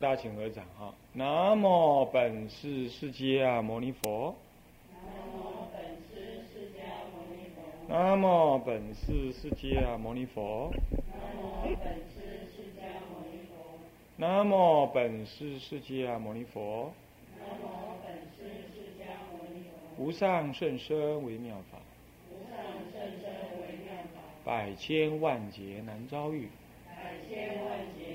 大家请合掌哈。南无本师释迦牟尼佛。南无本师释迦牟尼佛。南无本师释迦牟尼佛。南无本师释迦牟尼佛。南无上甚深微妙法。无上甚深微妙法。百千万劫难遭遇。百千万劫。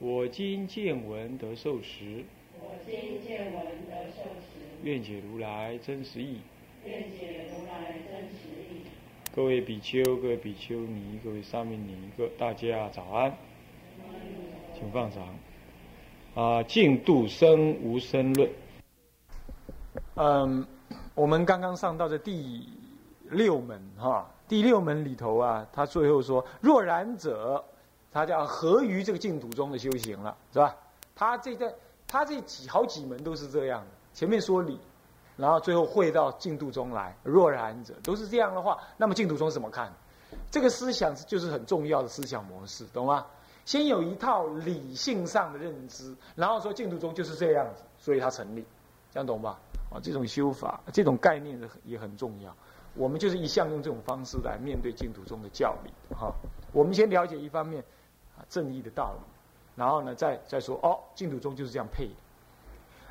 我今见闻得受持。我今见闻得受持。愿解如来真实义。愿解如来真实义。各位比丘、各位比丘尼、各位沙弥尼、各大家早安，请放长。啊，净度生无生论。嗯，我们刚刚上到这第六门哈。第六门里头啊，他最后说：“若然者，他叫合于这个净土中的修行了，是吧？他这个他这几好几门都是这样的。前面说理，然后最后会到净土中来。若然者都是这样的话，那么净土中怎么看？这个思想就是很重要的思想模式，懂吗？先有一套理性上的认知，然后说净土中就是这样子，所以它成立，这样懂吧？啊，这种修法，这种概念也很重要。”我们就是一向用这种方式来面对净土中的教理，哈。我们先了解一方面啊正义的道理，然后呢再再说哦，净土宗就是这样配的。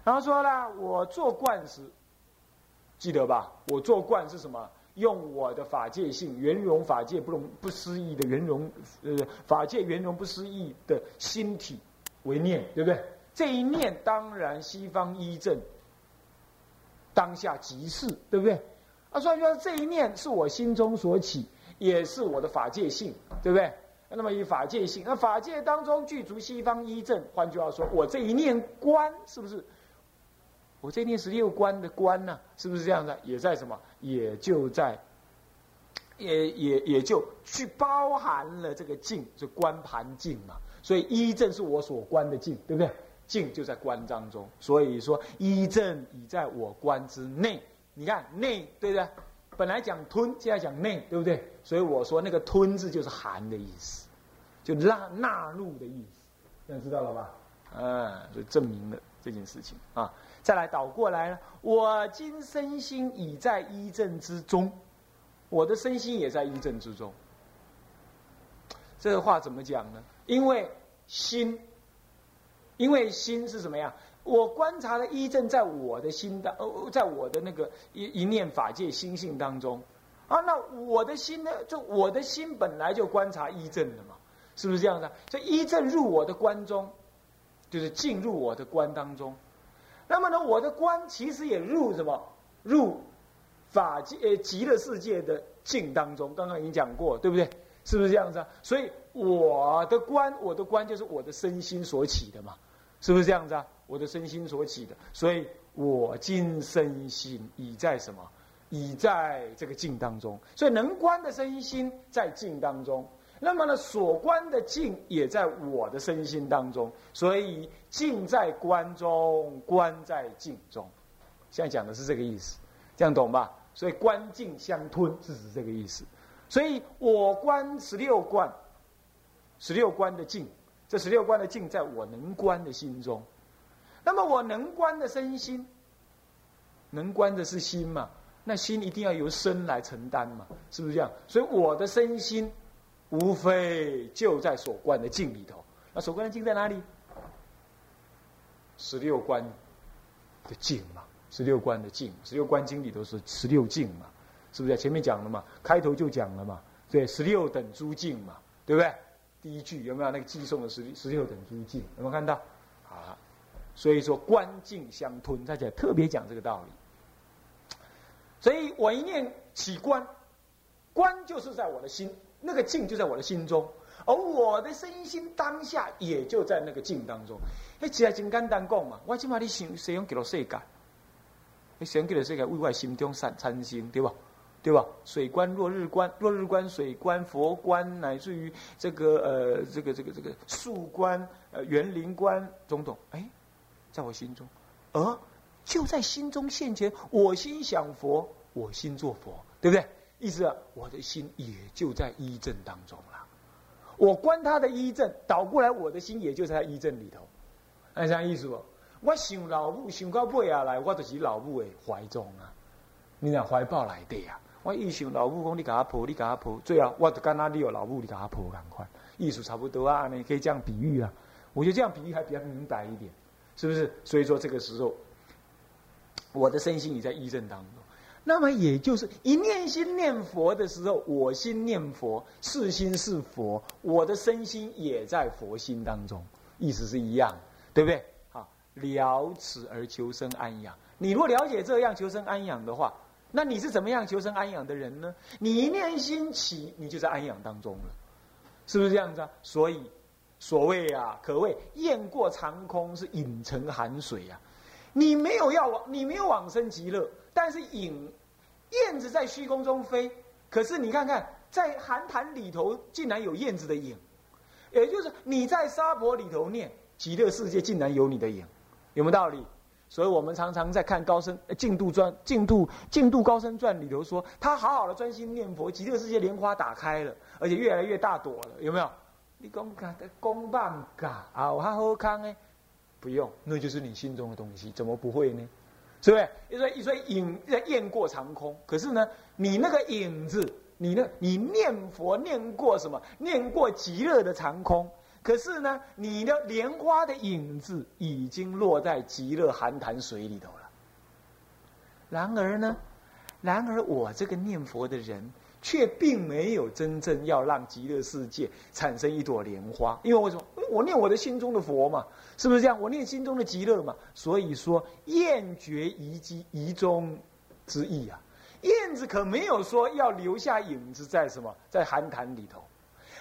然后说了，我做观时，记得吧？我做观是什么？用我的法界性圆融法界不容不思议的圆融呃法界圆融不思议的心体为念，对不对？这一念当然西方一正当下即是，对不对？啊，所以说这一念是我心中所起，也是我的法界性，对不对？那么以法界性，那法界当中具足西方一正，换句话说，我这一念观是不是？我这一念十六观的观呢，是不是这样的？也在什么？也就在，也也也就去包含了这个境，就观盘境嘛。所以一正是我所观的境，对不对？境就在观当中，所以说一正已在我观之内。你看内对不对？本来讲吞，现在讲内，对不对？所以我说那个吞字就是含的意思，就纳纳入的意思，现在知道了吧？嗯，所以证明了这件事情啊。再来倒过来了，我今身心已在一正之中，我的身心也在一正之中。这个话怎么讲呢？因为心，因为心是什么呀？我观察的一正在我的心当，呃，在我的那个一一念法界心性当中，啊，那我的心呢，就我的心本来就观察一正的嘛，是不是这样的？这一正入我的观中，就是进入我的观当中。那么呢，我的观其实也入什么？入法界呃极乐世界的境当中。刚刚已经讲过，对不对？是不是这样子啊？所以我的观，我的观就是我的身心所起的嘛，是不是这样子啊？我的身心所起的，所以我今身心已在什么？已在这个境当中。所以能观的身心在境当中，那么呢，所观的境也在我的身心当中。所以境在观中，观在境中。现在讲的是这个意思，这样懂吧？所以观境相吞是指这个意思。所以我观十六观，十六观的境，这十六观的境在我能观的心中。那么我能观的身心，能观的是心嘛？那心一定要由身来承担嘛？是不是这样？所以我的身心，无非就在所观的境里头。那所观的境在哪里？十六观的境嘛，十六观的境，十六观经里头是十六境嘛？是不是？前面讲了嘛？开头就讲了嘛？对，十六等诸境嘛？对不对？第一句有没有那个寄送的十十六等诸境？有没有看到？好。所以说，观境相吞，大家特别讲这个道理。所以我一念起观，观就是在我的心，那个境就在我的心中，而我的身心当下也就在那个境当中。哎，其实真简单讲嘛，我起码你想使用几多世界，你使用几多世界为我心中产产生，对吧？对吧？水观、落日观、落日观、水观、佛观，乃至于这个呃，这个这个这个树观、呃园林观，种种，哎。在我心中，而就在心中现前，我心想佛，我心做佛，对不对？意思啊我的心也就在一正当中了。我观他的一正，倒过来，我的心也就在一正里头。按啥意思不？我想老母，想到背下来，我就是老母的怀中啊。你若怀抱来的啊，我一想老母讲你给我抱，你给我抱，最后我就干那你有老母，你给我抱赶快，意思差不多啊，你可以这样比喻啊。我觉得这样比喻还比较明白一点，是不是？所以说这个时候，我的身心已在依正当中。那么也就是一念心念佛的时候，我心念佛，是心是佛，我的身心也在佛心当中，意思是一样，对不对？好，了此而求生安养。你若了解这样求生安养的话，那你是怎么样求生安养的人呢？你一念心起，你就在安养当中了，是不是这样子啊？所以，所谓啊，可谓雁过长空是影成寒水呀。你没有要往，你没有往生极乐。但是影燕子在虚空中飞，可是你看看，在寒潭里头竟然有燕子的影，也就是你在沙婆里头念极乐世界竟然有你的影，有没有道理？所以我们常常在看高僧净度传、净度净度高僧传里头说，他好好的专心念佛，极乐世界莲花打开了，而且越来越大朵了，有没有？你讲噶公办噶啊，我还好康呢，不用，那就是你心中的东西，怎么不会呢？是不是？你说你说影在雁过长空，可是呢，你那个影子，你那，你念佛念过什么？念过极乐的长空，可是呢，你的莲花的影子已经落在极乐寒潭水里头了。然而呢，然而我这个念佛的人。却并没有真正要让极乐世界产生一朵莲花，因为为什么？我念我的心中的佛嘛，是不是这样？我念心中的极乐嘛。所以说，燕绝遗机遗中之意啊，燕子可没有说要留下影子在什么，在寒潭里头，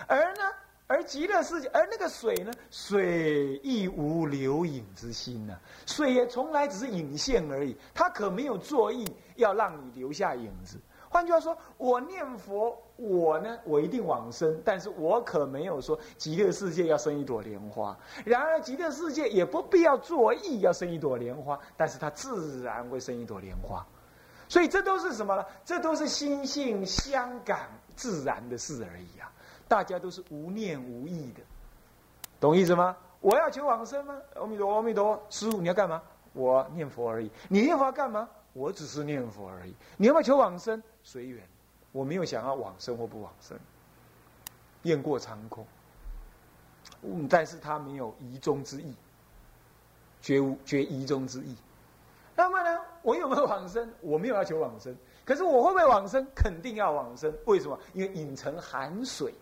而呢，而极乐世界，而那个水呢，水亦无留影之心呢，水也从来只是影现而已，它可没有作意要让你留下影子。换句话说，我念佛，我呢，我一定往生，但是我可没有说极乐世界要生一朵莲花。然而，极乐世界也不必要作意要生一朵莲花，但是它自然会生一朵莲花。所以，这都是什么呢？这都是心性相感自然的事而已啊！大家都是无念无意的，懂意思吗？我要求往生吗？阿弥陀，阿弥陀，师傅你要干嘛？我念佛而已。你念佛要干嘛？我只是念佛而已。你要不要求往生？随缘，我没有想要往生或不往生，雁过长空。嗯，但是他没有疑中之意，绝无绝疑中之意。那么呢，我有没有往生？我没有要求往生，可是我会不会往生？肯定要往生。为什么？因为影成寒水，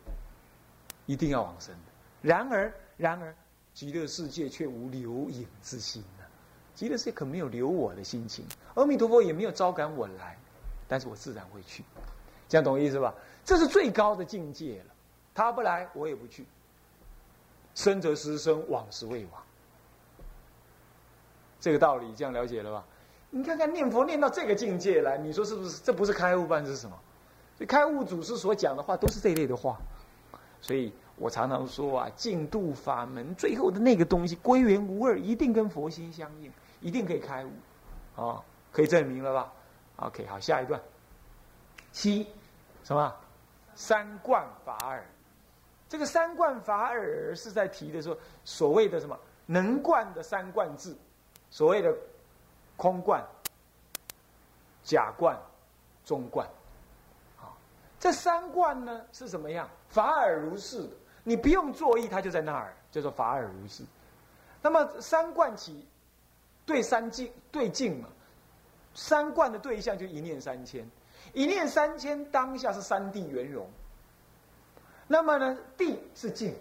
一定要往生。然而，然而，极乐世界却无留影之心呢？极乐世界可没有留我的心情，阿弥陀佛也没有招赶我来。但是我自然会去，这样懂意思吧？这是最高的境界了。他不来，我也不去。生则失生，往时未往。这个道理这样了解了吧？你看看念佛念到这个境界来，你说是不是？这不是开悟办是什么？所以开悟祖师所讲的话都是这一类的话。所以我常常说啊，净度法门最后的那个东西归元无二，一定跟佛心相应，一定可以开悟。啊，可以证明了吧？OK，好，下一段。七，什么？三观法尔。这个三观法尔是在提的说，所谓的什么能观的三观智，所谓的空观、假观、中观。好，这三观呢是什么样？法尔如是，你不用作意，它就在那儿，叫做法尔如是。那么三观起对三境对境嘛？三观的对象就一念三千，一念三千当下是三地圆融。那么呢，地是静，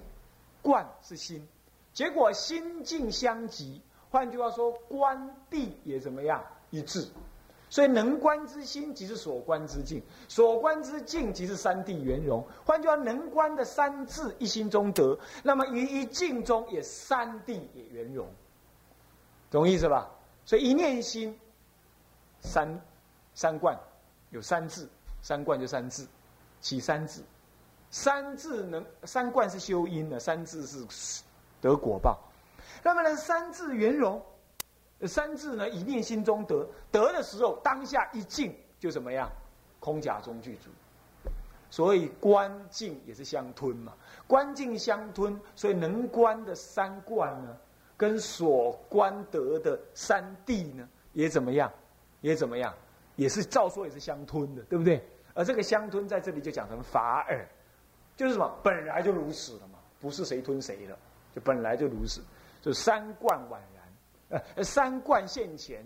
观是心，结果心静相即。换句话说，观地也怎么样一致？所以能观之心即是所观之境，所观之境即是三地圆融。换句话，能观的三智一心中得，那么于一境中也三地也圆融，懂意思吧？所以一念心。三三观有三字，三观就三字，起三字，三字能三观是修因的，三字是得果报。那么呢，三字圆融，三字呢一念心中得，得的时候当下一静就怎么样？空假中具足。所以观境也是相吞嘛，观境相吞，所以能观的三观呢，跟所观得的三谛呢，也怎么样？也怎么样？也是照说也是相吞的，对不对？而这个相吞在这里就讲成法尔，就是什么？本来就如此了嘛，不是谁吞谁的，就本来就如此，就三观宛然，呃，三观现前，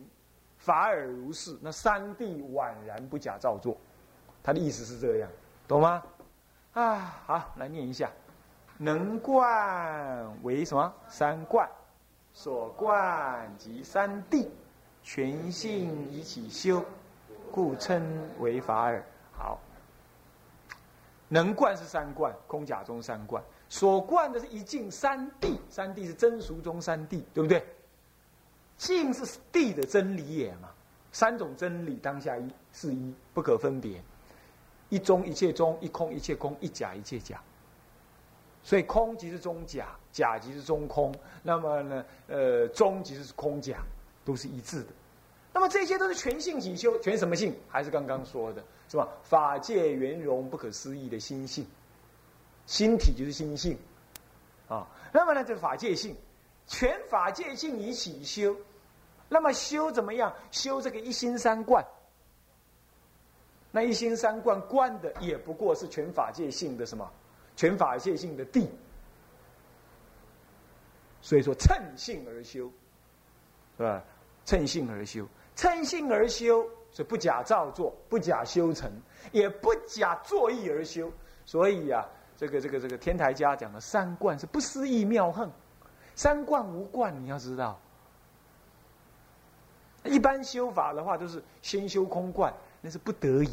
法尔如是，那三谛宛然不假造作，他的意思是这样，懂吗？啊，好，来念一下，能观为什么？三观，所观即三谛，全性以起修，故称为法尔。好，能观是三观，空假中三观，所观的是一境三谛，三谛是真俗中三谛，对不对？境是谛的真理也嘛，三种真理当下一是一，不可分别，一中一切中，一空一切空，一假一切假。所以空即是中假，假即是中空，那么呢，呃，中即是空假，都是一致的。那么这些都是全性起修，全什么性？还是刚刚说的，是吧？法界圆融不可思议的心性，心体就是心性，啊。那么呢，这法界性，全法界性以起修，那么修怎么样？修这个一心三观，那一心三观观的也不过是全法界性的什么？全法界性的地。所以说趁性而修，是吧？趁性而修。趁性而修，是不假造作，不假修成，也不假作意而修。所以呀，这个这个这个天台家讲的三观是不思议妙横。三观无观，你要知道，一般修法的话都是先修空观，那是不得已。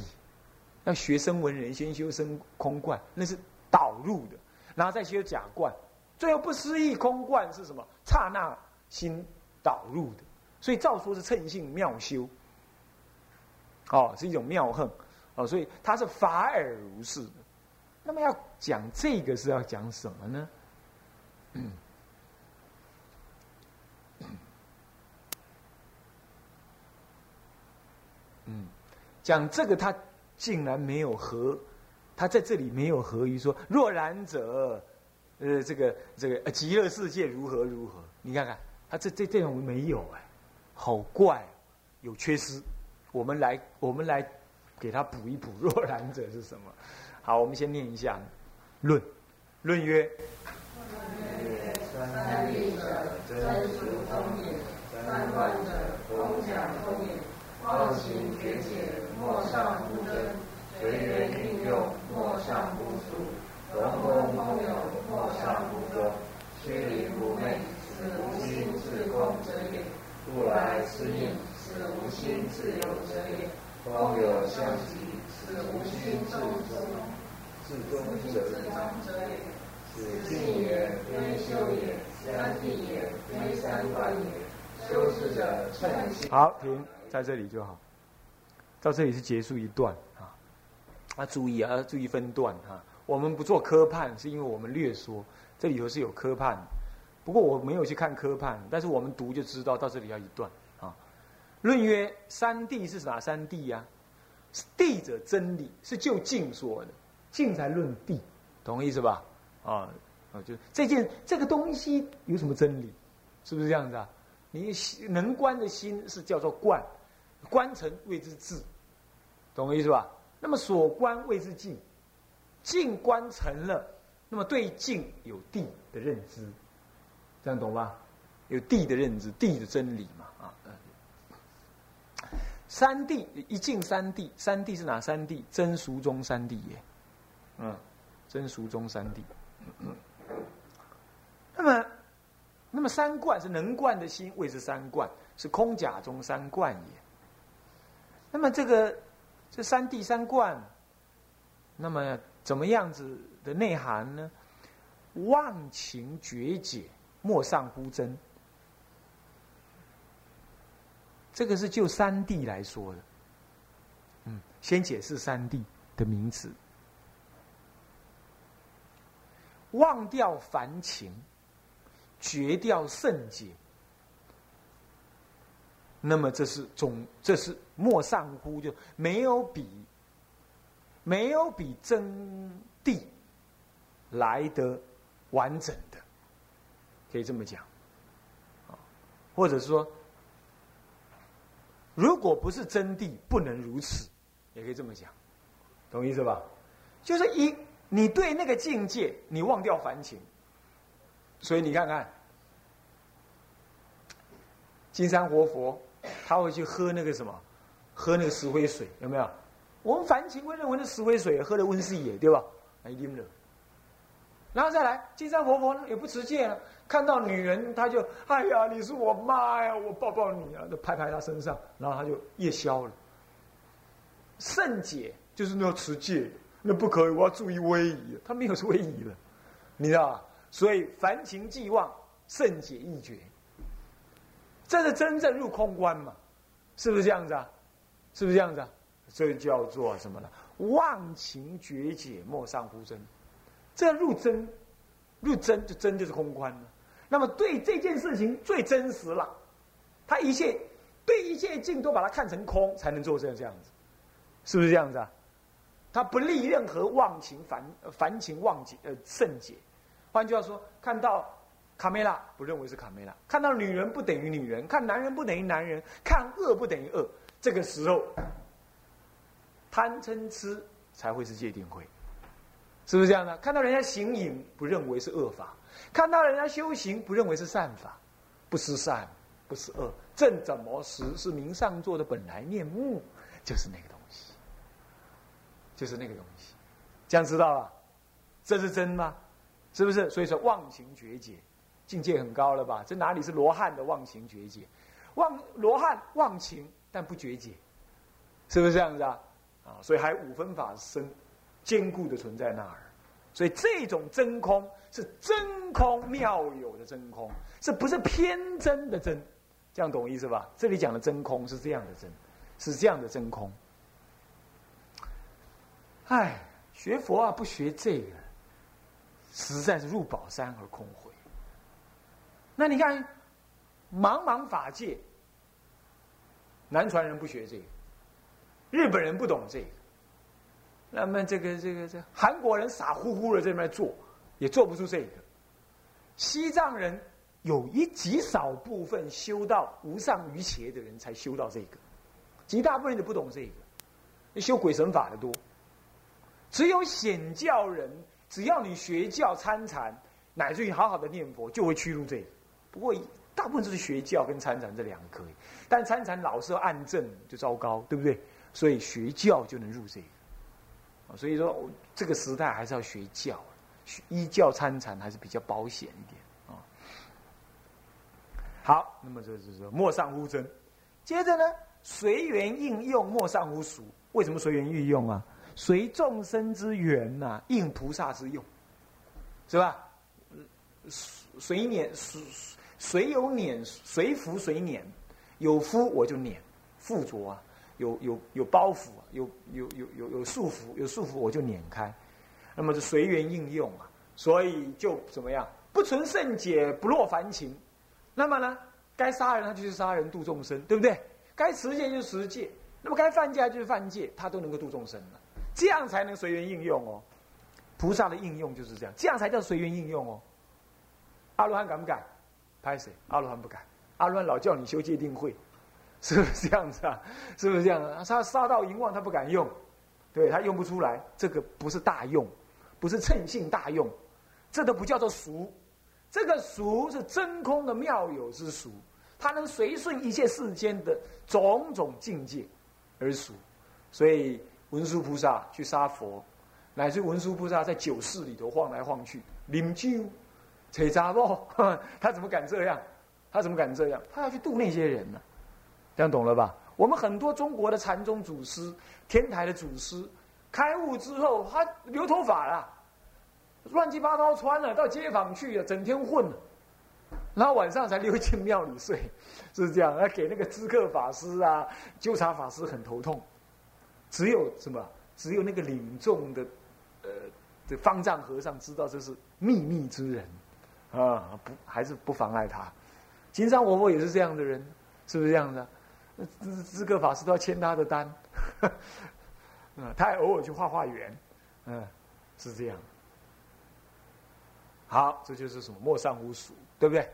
要学生文人先修生空观，那是导入的，然后再修假观，最后不思议空观是什么？刹那心导入的。所以照说是称性妙修，哦，是一种妙恨，哦，所以他是法尔如是。那么要讲这个是要讲什么呢？嗯，讲这个他竟然没有合，他在这里没有合于说若然者，呃，这个这个极乐世界如何如何？你看看他这这这种没有哎。好怪，有缺失，我们来，我们来给他补一补。若然者是什么？好，我们先念一下论。论曰：俗中也；三观者，空假中也。妄行觉解，莫上不真；随缘运用，莫上不俗；融空空有，莫上不周；虚灵不昧，是无心自空者也。故来思念，是无心自有者也；光有相即，是无心自中自中者也。此境也，非修也；三谛也，非三观也。修持者称心。好，停在这里就好。到这里是结束一段啊。啊，注意啊，注意分段哈。我们不做科判，是因为我们略说，这里头是有科判。不过我没有去看科判，但是我们读就知道，到这里要一段啊。论曰：三谛是哪三谛呀？谛者真理，是就近说的，静才论地，懂意思吧？啊啊，就这件这个东西有什么真理？是不是这样子啊？你能观的心是叫做观，观成谓之智，懂我意思吧？那么所观谓之静，静观成了，那么对静有地的认知。这样懂吧？有地的认知，地的真理嘛啊。三谛一静三谛，三谛是哪三谛？真俗中三谛也。嗯，真俗中三谛。那么，那么三观是能观的心，谓之三观，是空假中三观也。那么这个这三谛三观，那么怎么样子的内涵呢？忘情绝解。莫上乎真，这个是就三谛来说的。嗯，先解释三谛的名词。忘掉凡情，绝掉圣解，那么这是总，这是莫上乎，就没有比，没有比真谛来得完整的。可以这么讲，或者说，如果不是真谛，不能如此，也可以这么讲，懂意思吧？就是一，你对那个境界，你忘掉凡情，所以你看看，金山活佛，他会去喝那个什么，喝那个石灰水，有没有？我们凡情会认为那石灰水喝的温室野，对吧？来啉了，然后再来，金山活佛呢也不持戒了，看到女人他就，哎呀，你是我妈呀，我抱抱你啊，就拍拍她身上，然后他就夜宵了。圣解就是那持戒，那不可以，我要注意威仪，他没有威仪了，你知道吧？所以凡情既忘，圣解亦绝，这是真正入空观嘛？是不是这样子啊？是不是这样子啊？这叫做什么呢？忘情绝解，莫上乎真。这入真，入真就真就是空观了。那么对这件事情最真实了，他一切对一切境都把它看成空，才能做这样这样子，是不是这样子啊？他不立任何忘情凡凡情忘解呃圣解。换句话说，看到卡梅拉不认为是卡梅拉，看到女人不等于女人，看男人不等于男人，看恶不等于恶。这个时候。贪嗔痴才会是界定会，是不是这样的？看到人家行淫，不认为是恶法；看到人家修行，不认为是善法，不是善，不是恶。正怎么实是明上座的本来面目，就是那个，就是那个东西。这样知道了，这是真吗？是不是？所以说忘情绝解，境界很高了吧？这哪里是罗汉的忘情绝解？忘罗汉忘情但不绝解，是不是这样子啊？啊，所以还五分法身坚固的存在那儿，所以这种真空是真空妙有的真空，是不是偏真的真？这样懂意思吧？这里讲的真空是这样的真，是这样的真空。哎，学佛啊，不学这个，实在是入宝山而空回。那你看，茫茫法界，南传人不学这个。日本人不懂这个，那么这个这个这韩国人傻乎乎的在那边做，也做不出这个。西藏人有一极少部分修到无上瑜伽的人才修到这个，极大部分人都不懂这个，修鬼神法的多。只有显教人，只要你学教参禅，乃至于好好的念佛，就会趋入这个。不过大部分都是学教跟参禅这两个可以，但参禅老是暗证就糟糕，对不对？所以学教就能入这个，所以说这个时代还是要学教，依教参禅还是比较保险一点啊。好，那么这就是莫上乎真，接着呢，随缘应用莫上乎俗。为什么随缘运用啊？随众生之缘呐，应菩萨之用，是吧？随捻随随有捻随福随捻，有福我就捻附着啊。有有有包袱，有有有有有束缚，有束缚我就碾开，那么就随缘应用啊，所以就怎么样？不存圣解，不落凡情。那么呢，该杀人他就是杀人度众生，对不对？该持戒就持戒，那么该犯戒就是犯戒，他都能够度众生了，这样才能随缘应用哦。菩萨的应用就是这样，这样才叫随缘应用哦。阿罗汉敢不敢？拍谁？阿罗汉不敢。阿罗汉老叫你修戒定慧。是不是这样子啊？是不是这样啊？他杀到淫妄，他不敢用，对他用不出来。这个不是大用，不是称性大用，这都不叫做俗。这个俗是真空的妙有之俗，它能随顺一切世间的种种境界而俗。所以文殊菩萨去杀佛，乃至文殊菩萨在酒室里头晃来晃去，饮酒、扯杂不？他怎么敢这样？他怎么敢这样？他要去度那些人呢？这样懂了吧？我们很多中国的禅宗祖师、天台的祖师，开悟之后，他留头发了，乱七八糟穿了，到街坊去了，整天混，然后晚上才溜进庙里睡，是这样。要给那个知客法师啊、纠察法师很头痛。只有什么？只有那个领众的，呃，这方丈和尚知道这是秘密之人，啊，不，还是不妨碍他。金山活佛也是这样的人，是不是这样的？资资格法师都要签他的单，嗯，他还偶尔去画画圆，嗯，是这样。好，这就是什么莫上无俗，对不对？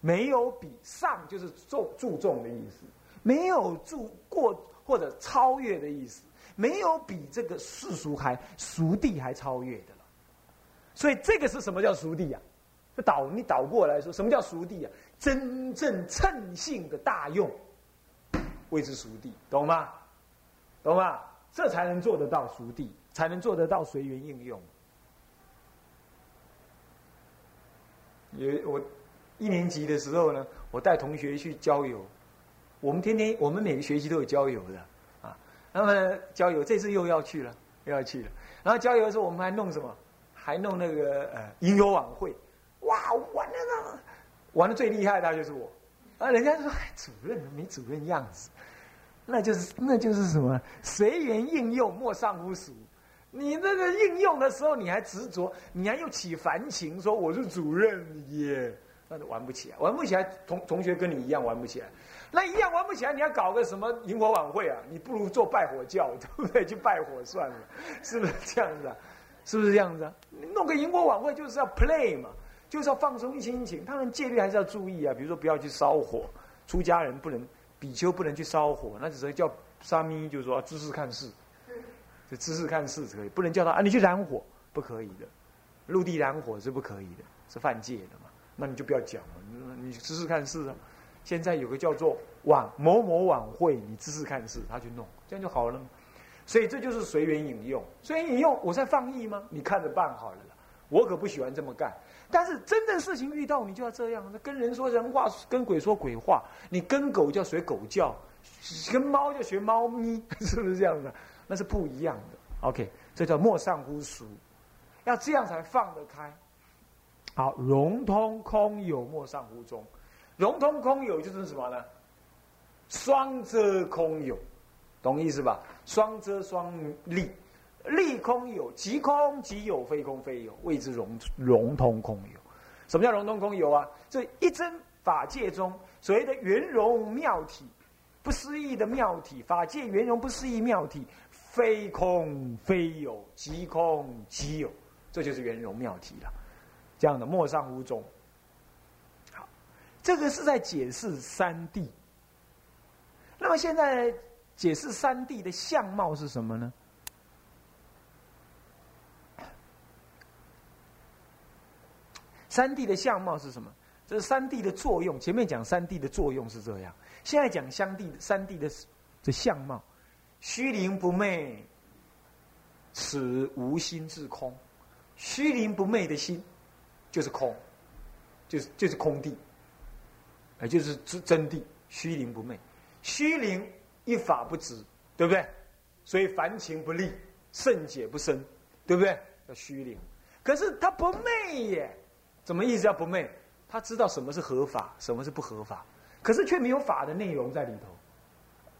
没有比上就是重注重的意思，没有注过或者超越的意思，没有比这个世俗还俗地还超越的了。所以这个是什么叫熟地啊？倒你倒过来说，什么叫熟地啊？真正称性的大用，谓之熟地，懂吗？懂吗？这才能做得到熟地，才能做得到随缘应用。有我一年级的时候呢，我带同学去郊游，我们天天我们每个学期都有郊游的。那么郊游这次又要去了，又要去了。然后郊游的时候，我们还弄什么？还弄那个呃音乐晚会，哇，玩那个玩的最厉害的就是我，啊，人家说主任没主任样子，那就是那就是什么？随缘应用莫上乎俗，你那个应用的时候你还执着，你还又起烦情，说我是主任耶，那就玩不起来，玩不起来，同同学跟你一样玩不起来，那一样玩不起来，你要搞个什么萤火晚会啊？你不如做拜火教，对不对？去拜火算了，是不是这样子啊？是不是这样子啊？弄个萤火晚会就是要 play 嘛，就是要放松心情。当然戒律还是要注意啊，比如说不要去烧火，出家人不能，比丘不能去烧火，那只能叫沙弥，就是说知事看事，就知事看事可以，不能叫他啊你去燃火，不可以的，陆地燃火是不可以的，是犯戒的嘛。那你就不要讲了，你知事看事啊。现在有个叫做晚某某晚会，你试试看事，他去弄，这样就好了。所以这就是随缘引用，随缘引用，我在放逸吗？你看着办好了。我可不喜欢这么干。但是真正事情遇到，你就要这样。跟人说人话，跟鬼说鬼话。你跟狗叫学狗叫，跟猫就学猫咪，是不是这样的？那是不一样的。OK，这叫莫上乎俗，要这样才放得开。好，融通空有，莫上乎中。融通空有就是什么呢？双遮空有。懂意思吧？双遮双利，利空有，即空即有，非空非有，谓之融融通空有。什么叫融通空有啊？这一真法界中所谓的圆融妙体，不思议的妙体，法界圆融不思议妙体，非空非有，即空即有，这就是圆融妙体了。这样的莫上无中。这个是在解释三谛。那么现在。解释三谛的相貌是什么呢？三谛的相貌是什么？这是三谛的作用。前面讲三谛的作用是这样，现在讲相谛三谛的的相貌。虚灵不昧，此无心自空。虚灵不昧的心，就是空，就是就是空地，也就是真真谛。虚灵不昧，虚灵。一法不执，对不对？所以凡情不立，圣解不生，对不对？叫虚灵。可是他不昧耶，怎么意思？叫不昧？他知道什么是合法，什么是不合法，可是却没有法的内容在里头。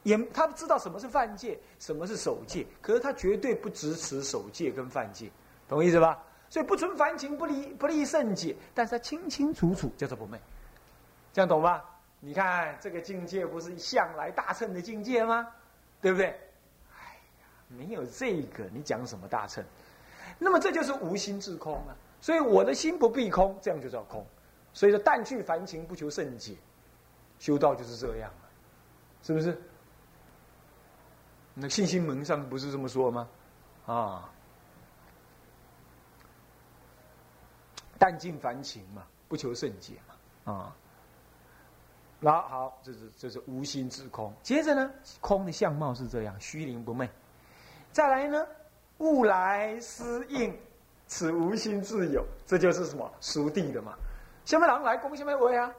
也他知道什么是犯戒，什么是守戒，可是他绝对不支持守戒跟犯戒，懂意思吧？所以不存凡情，不立不立圣解，但是他清清楚楚叫做不昧，这样懂吧？你看这个境界不是向来大乘的境界吗？对不对？哎呀，没有这个，你讲什么大乘？那么这就是无心自空啊。所以我的心不必空，这样就叫空。所以说，淡去凡情，不求甚解，修道就是这样，是不是？那信心门上不是这么说吗？啊，淡尽凡情嘛，不求甚解嘛，啊。那好，这是这是无心之空。接着呢，空的相貌是这样，虚灵不昧。再来呢，物来思应，此无心自有，这就是什么熟地的嘛。下面狼来攻，下面围啊。